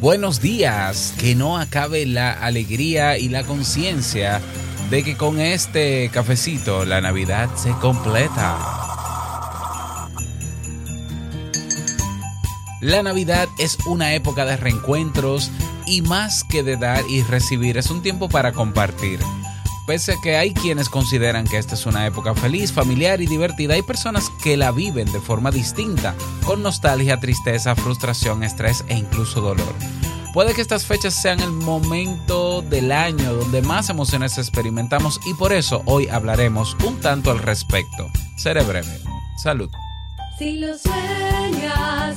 Buenos días, que no acabe la alegría y la conciencia de que con este cafecito la Navidad se completa. La Navidad es una época de reencuentros y más que de dar y recibir, es un tiempo para compartir. Pese a que hay quienes consideran que esta es una época feliz, familiar y divertida, hay personas que la viven de forma distinta, con nostalgia, tristeza, frustración, estrés e incluso dolor. Puede que estas fechas sean el momento del año donde más emociones experimentamos y por eso hoy hablaremos un tanto al respecto. Seré breve. Salud. Si lo sueñas,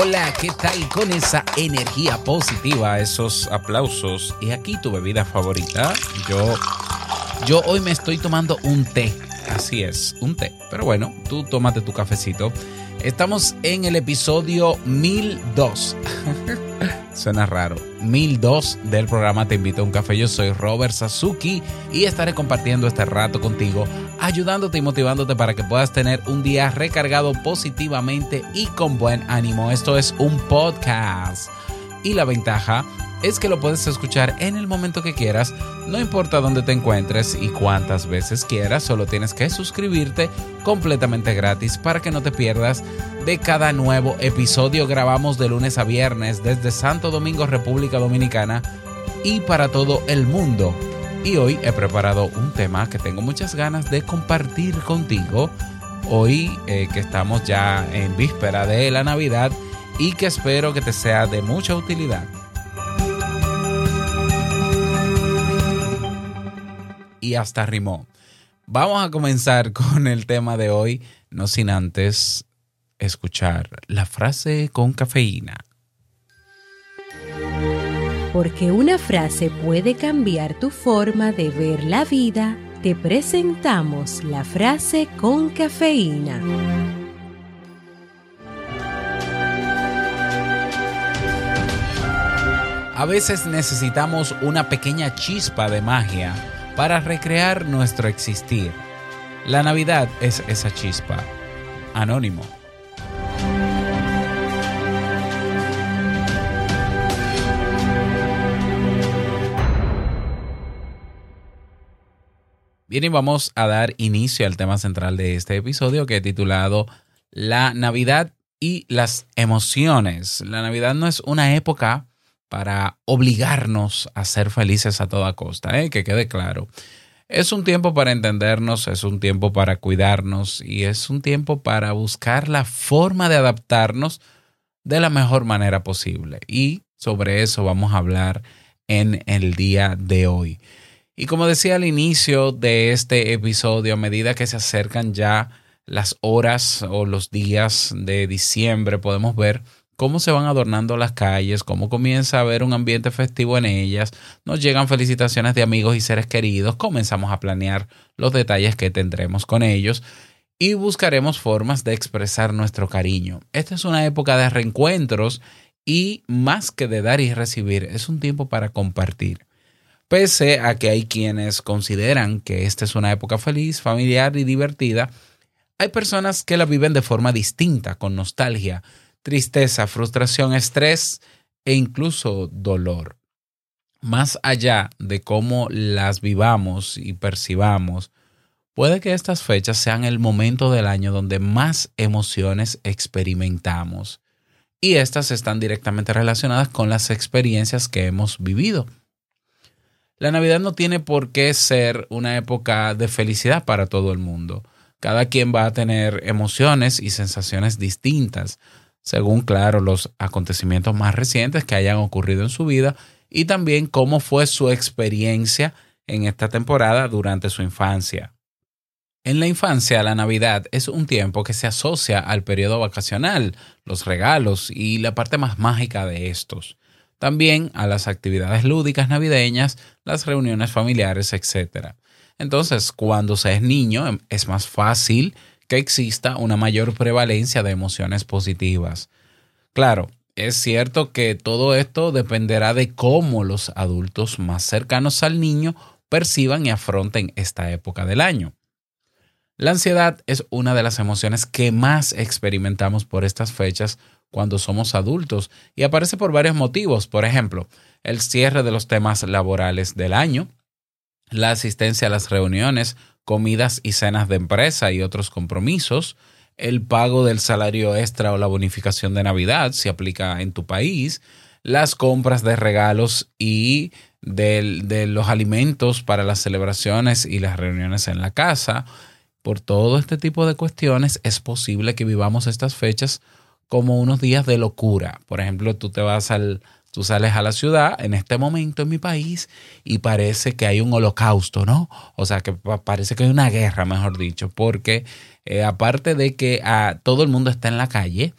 Hola, ¿qué tal con esa energía positiva, esos aplausos? Y aquí tu bebida favorita. Yo, yo hoy me estoy tomando un té. Así es, un té. Pero bueno, tú tómate tu cafecito. Estamos en el episodio 1002. Suena raro. 1002 del programa Te invito a un café. Yo soy Robert Sasuki y estaré compartiendo este rato contigo, ayudándote y motivándote para que puedas tener un día recargado positivamente y con buen ánimo. Esto es un podcast. Y la ventaja es que lo puedes escuchar en el momento que quieras, no importa dónde te encuentres y cuántas veces quieras, solo tienes que suscribirte completamente gratis para que no te pierdas de cada nuevo episodio. Grabamos de lunes a viernes desde Santo Domingo, República Dominicana y para todo el mundo. Y hoy he preparado un tema que tengo muchas ganas de compartir contigo. Hoy eh, que estamos ya en víspera de la Navidad y que espero que te sea de mucha utilidad. Y hasta rimó. Vamos a comenzar con el tema de hoy, no sin antes escuchar la frase con cafeína. Porque una frase puede cambiar tu forma de ver la vida, te presentamos la frase con cafeína. A veces necesitamos una pequeña chispa de magia para recrear nuestro existir. La Navidad es esa chispa. Anónimo. Bien, y vamos a dar inicio al tema central de este episodio que he titulado La Navidad y las emociones. La Navidad no es una época para obligarnos a ser felices a toda costa, ¿eh? que quede claro. Es un tiempo para entendernos, es un tiempo para cuidarnos y es un tiempo para buscar la forma de adaptarnos de la mejor manera posible. Y sobre eso vamos a hablar en el día de hoy. Y como decía al inicio de este episodio, a medida que se acercan ya las horas o los días de diciembre, podemos ver cómo se van adornando las calles, cómo comienza a haber un ambiente festivo en ellas, nos llegan felicitaciones de amigos y seres queridos, comenzamos a planear los detalles que tendremos con ellos y buscaremos formas de expresar nuestro cariño. Esta es una época de reencuentros y más que de dar y recibir, es un tiempo para compartir. Pese a que hay quienes consideran que esta es una época feliz, familiar y divertida, hay personas que la viven de forma distinta, con nostalgia, tristeza, frustración, estrés e incluso dolor. Más allá de cómo las vivamos y percibamos, puede que estas fechas sean el momento del año donde más emociones experimentamos. y estas están directamente relacionadas con las experiencias que hemos vivido. La Navidad no tiene por qué ser una época de felicidad para todo el mundo. Cada quien va a tener emociones y sensaciones distintas, según, claro, los acontecimientos más recientes que hayan ocurrido en su vida y también cómo fue su experiencia en esta temporada durante su infancia. En la infancia, la Navidad es un tiempo que se asocia al periodo vacacional, los regalos y la parte más mágica de estos. También a las actividades lúdicas navideñas, las reuniones familiares, etc. Entonces, cuando se es niño, em, es más fácil que exista una mayor prevalencia de emociones positivas. Claro, es cierto que todo esto dependerá de cómo los adultos más cercanos al niño perciban y afronten esta época del año. La ansiedad es una de las emociones que más experimentamos por estas fechas cuando somos adultos y aparece por varios motivos. Por ejemplo, el cierre de los temas laborales del año, la asistencia a las reuniones, comidas y cenas de empresa y otros compromisos, el pago del salario extra o la bonificación de Navidad, si aplica en tu país, las compras de regalos y de los alimentos para las celebraciones y las reuniones en la casa. Por todo este tipo de cuestiones es posible que vivamos estas fechas como unos días de locura. Por ejemplo, tú te vas al, tú sales a la ciudad en este momento en mi país y parece que hay un holocausto, ¿no? O sea, que parece que hay una guerra, mejor dicho, porque eh, aparte de que ah, todo el mundo está en la calle,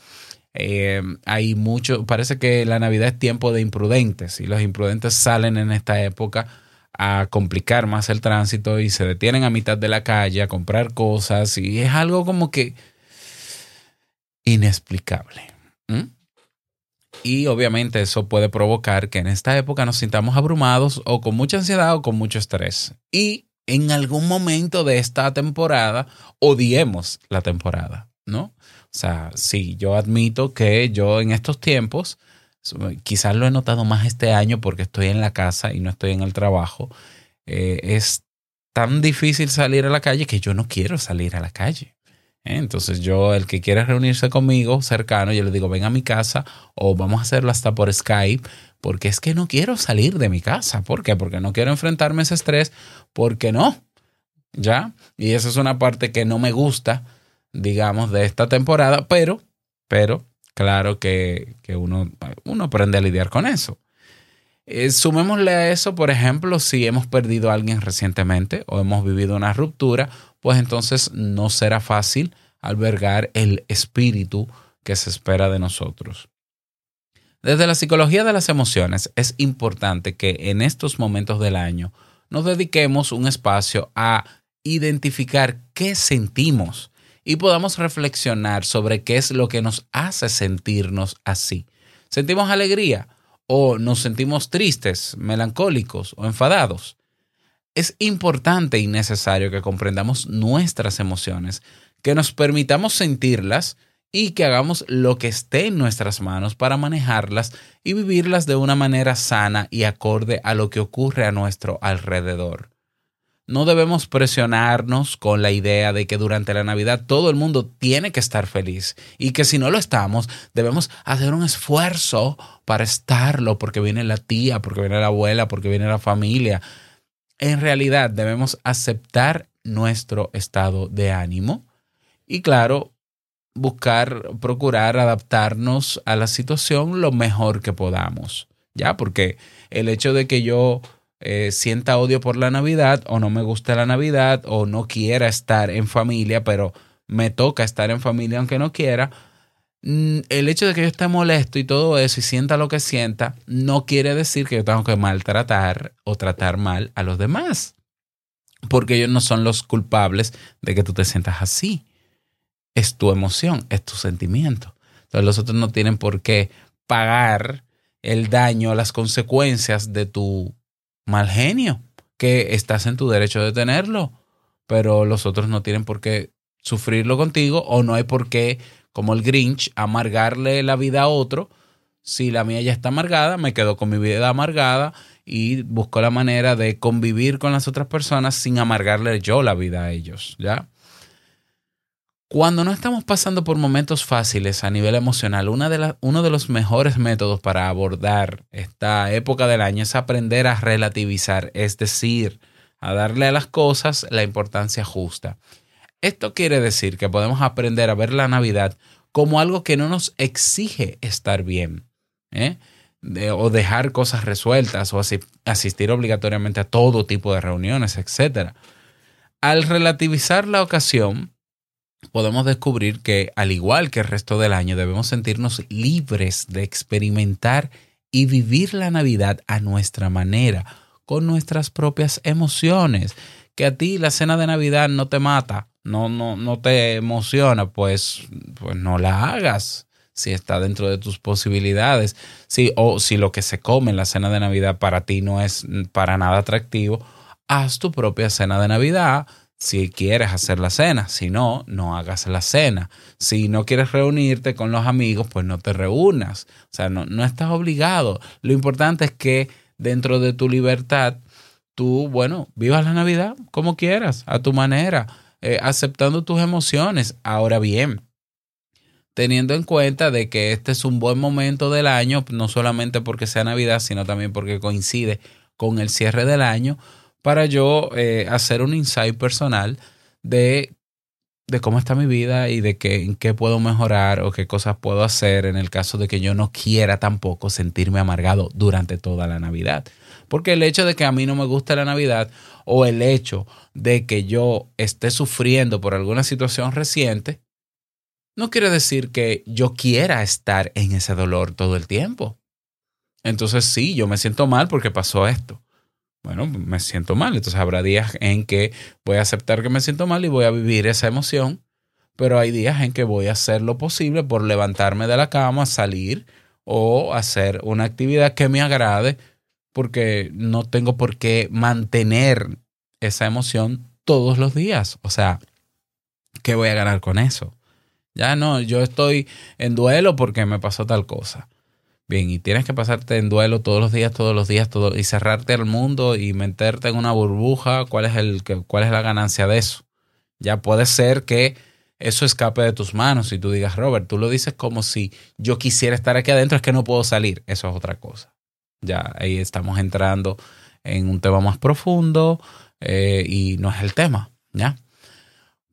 eh, hay mucho, parece que la Navidad es tiempo de imprudentes y los imprudentes salen en esta época a complicar más el tránsito y se detienen a mitad de la calle a comprar cosas y es algo como que inexplicable. Y obviamente eso puede provocar que en esta época nos sintamos abrumados o con mucha ansiedad o con mucho estrés. Y en algún momento de esta temporada odiemos la temporada, ¿no? O sea, sí, yo admito que yo en estos tiempos, quizás lo he notado más este año porque estoy en la casa y no estoy en el trabajo, eh, es tan difícil salir a la calle que yo no quiero salir a la calle. ¿Eh? Entonces yo, el que quiera reunirse conmigo cercano, yo le digo, ven a mi casa o vamos a hacerlo hasta por Skype, porque es que no quiero salir de mi casa. ¿Por qué? Porque no quiero enfrentarme a ese estrés, porque no. ¿Ya? Y esa es una parte que no me gusta digamos, de esta temporada, pero, pero, claro que, que uno, uno aprende a lidiar con eso. Eh, sumémosle a eso, por ejemplo, si hemos perdido a alguien recientemente o hemos vivido una ruptura, pues entonces no será fácil albergar el espíritu que se espera de nosotros. Desde la psicología de las emociones es importante que en estos momentos del año nos dediquemos un espacio a identificar qué sentimos y podamos reflexionar sobre qué es lo que nos hace sentirnos así. ¿Sentimos alegría o nos sentimos tristes, melancólicos o enfadados? Es importante y necesario que comprendamos nuestras emociones, que nos permitamos sentirlas y que hagamos lo que esté en nuestras manos para manejarlas y vivirlas de una manera sana y acorde a lo que ocurre a nuestro alrededor no debemos presionarnos con la idea de que durante la Navidad todo el mundo tiene que estar feliz y que si no lo estamos, debemos hacer un esfuerzo para estarlo porque viene la tía, porque viene la abuela, porque viene la familia. En realidad debemos aceptar nuestro estado de ánimo y claro, buscar, procurar adaptarnos a la situación lo mejor que podamos. Ya, porque el hecho de que yo eh, sienta odio por la Navidad o no me gusta la Navidad o no quiera estar en familia, pero me toca estar en familia aunque no quiera, mm, el hecho de que yo esté molesto y todo eso y sienta lo que sienta, no quiere decir que yo tengo que maltratar o tratar mal a los demás. Porque ellos no son los culpables de que tú te sientas así. Es tu emoción, es tu sentimiento. Entonces los otros no tienen por qué pagar el daño, las consecuencias de tu mal genio, que estás en tu derecho de tenerlo, pero los otros no tienen por qué sufrirlo contigo o no hay por qué, como el Grinch, amargarle la vida a otro. Si la mía ya está amargada, me quedo con mi vida amargada y busco la manera de convivir con las otras personas sin amargarle yo la vida a ellos, ¿ya? Cuando no estamos pasando por momentos fáciles a nivel emocional, una de uno de los mejores métodos para abordar esta época del año es aprender a relativizar, es decir, a darle a las cosas la importancia justa. Esto quiere decir que podemos aprender a ver la Navidad como algo que no nos exige estar bien, ¿eh? O dejar cosas resueltas, o asi- asistir obligatoriamente a todo tipo de reuniones, etc. Al relativizar la ocasión, podemos descubrir que, al igual que el resto del año, debemos sentirnos libres de experimentar y vivir la Navidad a nuestra manera, con nuestras propias emociones. Que a ti la cena de Navidad no te mata, no, no, no te emociona, pues, pues no la hagas si está dentro de tus posibilidades. Si, o si lo que se come en la cena de Navidad para ti no es para nada atractivo, haz tu propia cena de Navidad si quieres hacer la cena. Si no, no hagas la cena. Si no quieres reunirte con los amigos, pues no te reúnas. O sea, no, no estás obligado. Lo importante es que dentro de tu libertad, tú, bueno, vivas la Navidad como quieras, a tu manera, eh, aceptando tus emociones. Ahora bien, teniendo en cuenta de que este es un buen momento del año, no solamente porque sea Navidad, sino también porque coincide con el cierre del año, para yo eh, hacer un insight personal de, de cómo está mi vida y de qué, en qué puedo mejorar o qué cosas puedo hacer en el caso de que yo no quiera tampoco sentirme amargado durante toda la Navidad. Porque el hecho de que a mí no me guste la Navidad o el hecho de que yo esté sufriendo por alguna situación reciente, no quiere decir que yo quiera estar en ese dolor todo el tiempo. Entonces sí, yo me siento mal porque pasó esto. Bueno, me siento mal. Entonces habrá días en que voy a aceptar que me siento mal y voy a vivir esa emoción. Pero hay días en que voy a hacer lo posible por levantarme de la cama, salir o hacer una actividad que me agrade porque no tengo por qué mantener esa emoción todos los días. O sea, ¿qué voy a ganar con eso? Ya no, yo estoy en duelo porque me pasó tal cosa. Bien, y tienes que pasarte en duelo todos los días, todos los días, todo, y cerrarte al mundo y meterte en una burbuja. ¿Cuál es, el, ¿Cuál es la ganancia de eso? Ya puede ser que eso escape de tus manos y tú digas, Robert, tú lo dices como si yo quisiera estar aquí adentro, es que no puedo salir. Eso es otra cosa. Ya ahí estamos entrando en un tema más profundo eh, y no es el tema, ¿ya?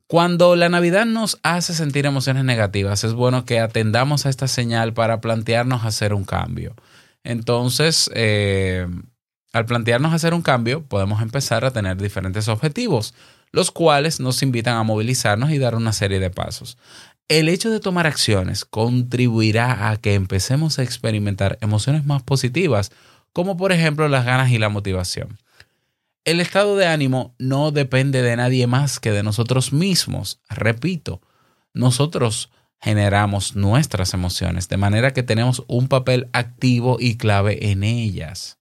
Cuando la Navidad nos hace sentir emociones negativas, es bueno que atendamos a esta señal para plantearnos hacer un cambio. Entonces, eh, al plantearnos hacer un cambio, podemos empezar a tener diferentes objetivos, los cuales nos invitan a movilizarnos y dar una serie de pasos. El hecho de tomar acciones contribuirá a que empecemos a experimentar emociones más positivas, como por ejemplo las ganas y la motivación. El estado de ánimo no depende de nadie más que de nosotros mismos. Repito, nosotros generamos nuestras emociones, de manera que tenemos un papel activo y clave en ellas.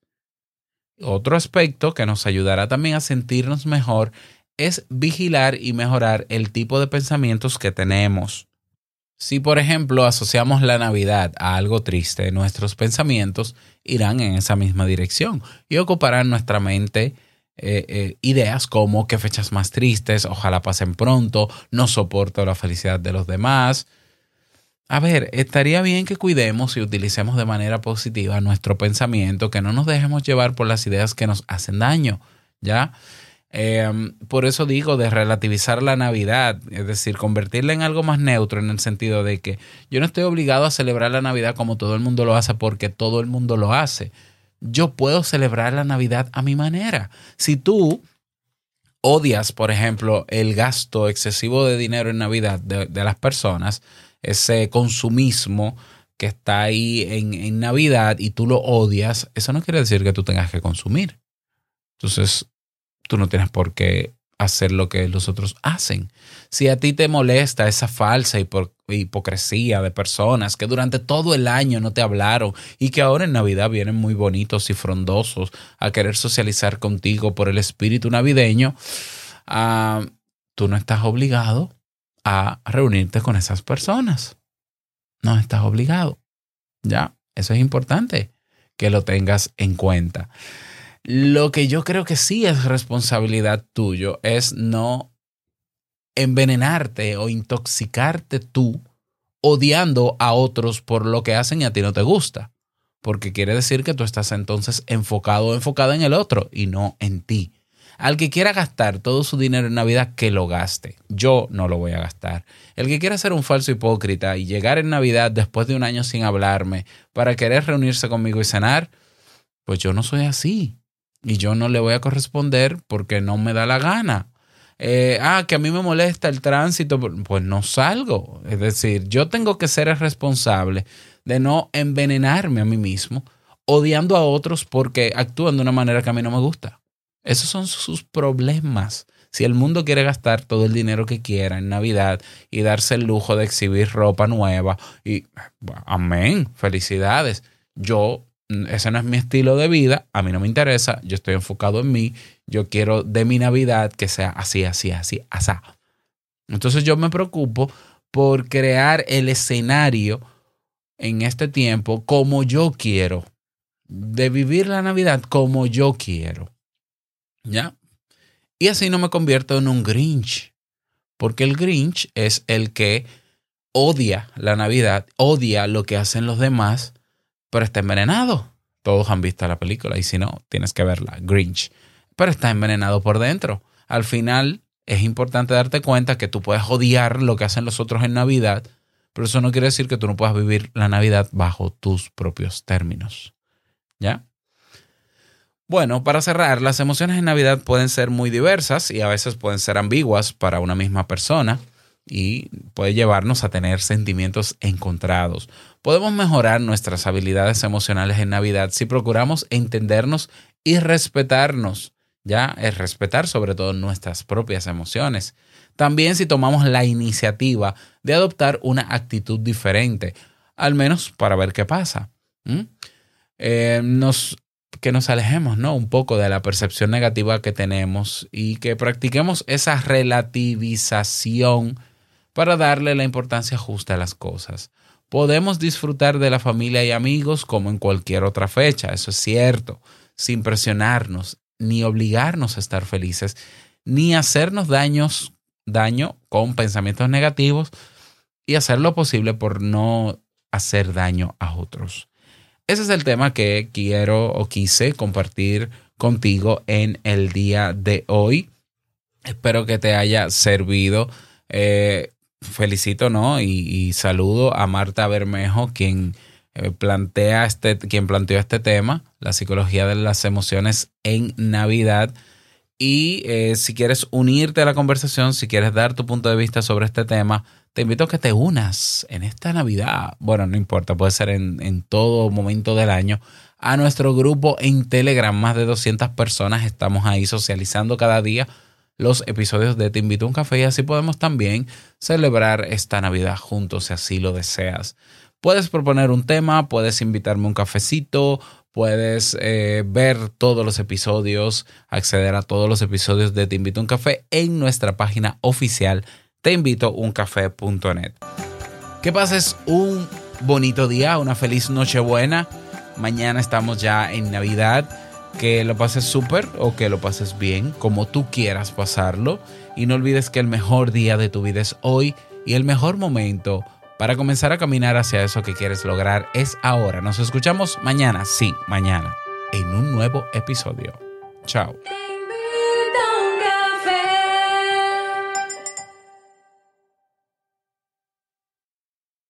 Otro aspecto que nos ayudará también a sentirnos mejor es vigilar y mejorar el tipo de pensamientos que tenemos. Si, por ejemplo, asociamos la Navidad a algo triste, nuestros pensamientos irán en esa misma dirección y ocuparán nuestra mente eh, eh, ideas como qué fechas más tristes, ojalá pasen pronto, no soporto la felicidad de los demás. A ver, estaría bien que cuidemos y utilicemos de manera positiva nuestro pensamiento, que no nos dejemos llevar por las ideas que nos hacen daño, ¿ya? Eh, por eso digo de relativizar la Navidad, es decir, convertirla en algo más neutro en el sentido de que yo no estoy obligado a celebrar la Navidad como todo el mundo lo hace porque todo el mundo lo hace. Yo puedo celebrar la Navidad a mi manera. Si tú odias, por ejemplo, el gasto excesivo de dinero en Navidad de, de las personas, ese consumismo que está ahí en, en Navidad y tú lo odias, eso no quiere decir que tú tengas que consumir. Entonces, tú no tienes por qué hacer lo que los otros hacen. Si a ti te molesta esa falsa hipo- hipocresía de personas que durante todo el año no te hablaron y que ahora en Navidad vienen muy bonitos y frondosos a querer socializar contigo por el espíritu navideño, ah, tú no estás obligado a reunirte con esas personas. No estás obligado. Ya, eso es importante que lo tengas en cuenta. Lo que yo creo que sí es responsabilidad tuyo es no envenenarte o intoxicarte tú odiando a otros por lo que hacen y a ti no te gusta. Porque quiere decir que tú estás entonces enfocado o enfocada en el otro y no en ti. Al que quiera gastar todo su dinero en Navidad, que lo gaste. Yo no lo voy a gastar. El que quiera ser un falso hipócrita y llegar en Navidad después de un año sin hablarme para querer reunirse conmigo y cenar, pues yo no soy así. Y yo no le voy a corresponder porque no me da la gana. Eh, ah, que a mí me molesta el tránsito, pues no salgo. Es decir, yo tengo que ser el responsable de no envenenarme a mí mismo, odiando a otros porque actúan de una manera que a mí no me gusta. Esos son sus problemas. Si el mundo quiere gastar todo el dinero que quiera en Navidad y darse el lujo de exhibir ropa nueva, y amén, felicidades. Yo, ese no es mi estilo de vida, a mí no me interesa, yo estoy enfocado en mí, yo quiero de mi Navidad que sea así, así, así, asá. Entonces yo me preocupo por crear el escenario en este tiempo como yo quiero, de vivir la Navidad como yo quiero. ¿Ya? Y así no me convierto en un Grinch, porque el Grinch es el que odia la Navidad, odia lo que hacen los demás, pero está envenenado. Todos han visto la película y si no, tienes que verla, Grinch. Pero está envenenado por dentro. Al final es importante darte cuenta que tú puedes odiar lo que hacen los otros en Navidad, pero eso no quiere decir que tú no puedas vivir la Navidad bajo tus propios términos. ¿Ya? Bueno, para cerrar, las emociones en Navidad pueden ser muy diversas y a veces pueden ser ambiguas para una misma persona y puede llevarnos a tener sentimientos encontrados. Podemos mejorar nuestras habilidades emocionales en Navidad si procuramos entendernos y respetarnos. Ya es respetar sobre todo nuestras propias emociones. También si tomamos la iniciativa de adoptar una actitud diferente, al menos para ver qué pasa. Eh, nos que nos alejemos, ¿no? Un poco de la percepción negativa que tenemos y que practiquemos esa relativización para darle la importancia justa a las cosas. Podemos disfrutar de la familia y amigos como en cualquier otra fecha, eso es cierto, sin presionarnos, ni obligarnos a estar felices, ni hacernos daños, daño con pensamientos negativos y hacer lo posible por no hacer daño a otros. Ese es el tema que quiero o quise compartir contigo en el día de hoy. Espero que te haya servido. Eh, felicito, ¿no? Y, saludo a Marta Bermejo, quien eh, plantea este, quien planteó este tema, la psicología de las emociones en Navidad. Y eh, si quieres unirte a la conversación, si quieres dar tu punto de vista sobre este tema, te invito a que te unas en esta Navidad. Bueno, no importa, puede ser en, en todo momento del año. A nuestro grupo en Telegram, más de 200 personas, estamos ahí socializando cada día los episodios de Te invito un café y así podemos también celebrar esta Navidad juntos si así lo deseas. Puedes proponer un tema, puedes invitarme un cafecito, puedes eh, ver todos los episodios, acceder a todos los episodios de Te invito un café en nuestra página oficial teinvitouncafé.net. Que pases un bonito día, una feliz Nochebuena. Mañana estamos ya en Navidad. Que lo pases súper o que lo pases bien, como tú quieras pasarlo. Y no olvides que el mejor día de tu vida es hoy y el mejor momento para comenzar a caminar hacia eso que quieres lograr es ahora. Nos escuchamos mañana, sí, mañana, en un nuevo episodio. Chao.